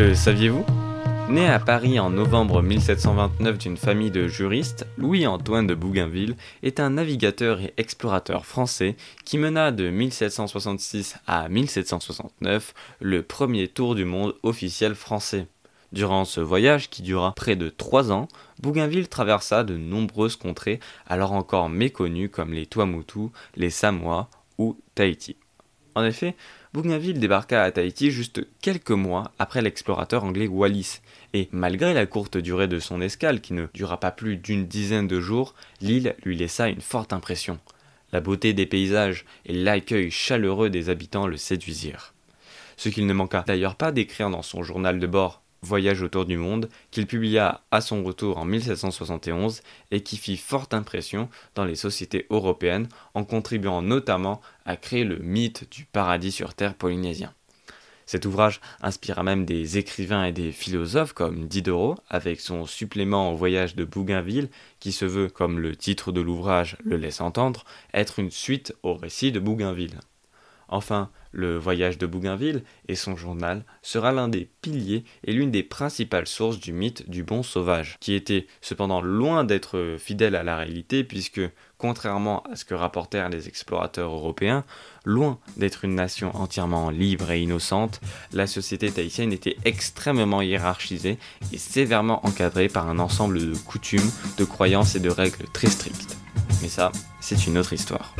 Le saviez-vous Né à Paris en novemre 1729 d'une famille de juristes, Louis-Antoine de Bougainville est un navigateur et explorateur français qui mena de 1766 à 1769 le premier tour du monde officiel français. Durant ce voyage, qui dura près de trois ans, Bougainville traversa de nombreuses contrées alors encore méconnues comme les Tuamotu, les Samoa ou Tahiti. En effet, Bougainville débarqua à Tahiti juste quelques mois après l'explorateur anglais Wallis, et malgré la courte durée de son escale qui ne dura pas plus d'une dizaine de jours, l'île lui laissa une forte impression. La beauté des paysages et l'accueil chaleureux des habitants le séduisirent. Ce qu'il ne manqua d'ailleurs pas d'écrire dans son journal de bord Voyage autour du monde, qu'il publia à son retour en 1771 et qui fit forte impression dans les sociétés européennes en contribuant notamment à créer le mythe du paradis sur terre polynésien. Cet ouvrage inspira même des écrivains et des philosophes comme Diderot avec son supplément au voyage de Bougainville qui se veut, comme le titre de l'ouvrage le laisse entendre, être une suite au récit de Bougainville. Enfin, le voyage de Bougainville et son journal sera l'un des piliers et l'une des principales sources du mythe du bon sauvage, qui était cependant loin d'être fidèle à la réalité puisque, contrairement à ce que rapportèrent les explorateurs européens, loin d'être une nation entièrement libre et innocente, la société tahitienne était extrêmement hiérarchisée et sévèrement encadrée par un ensemble de coutumes, de croyances et de règles très strictes. Mais ça, c'est une autre histoire.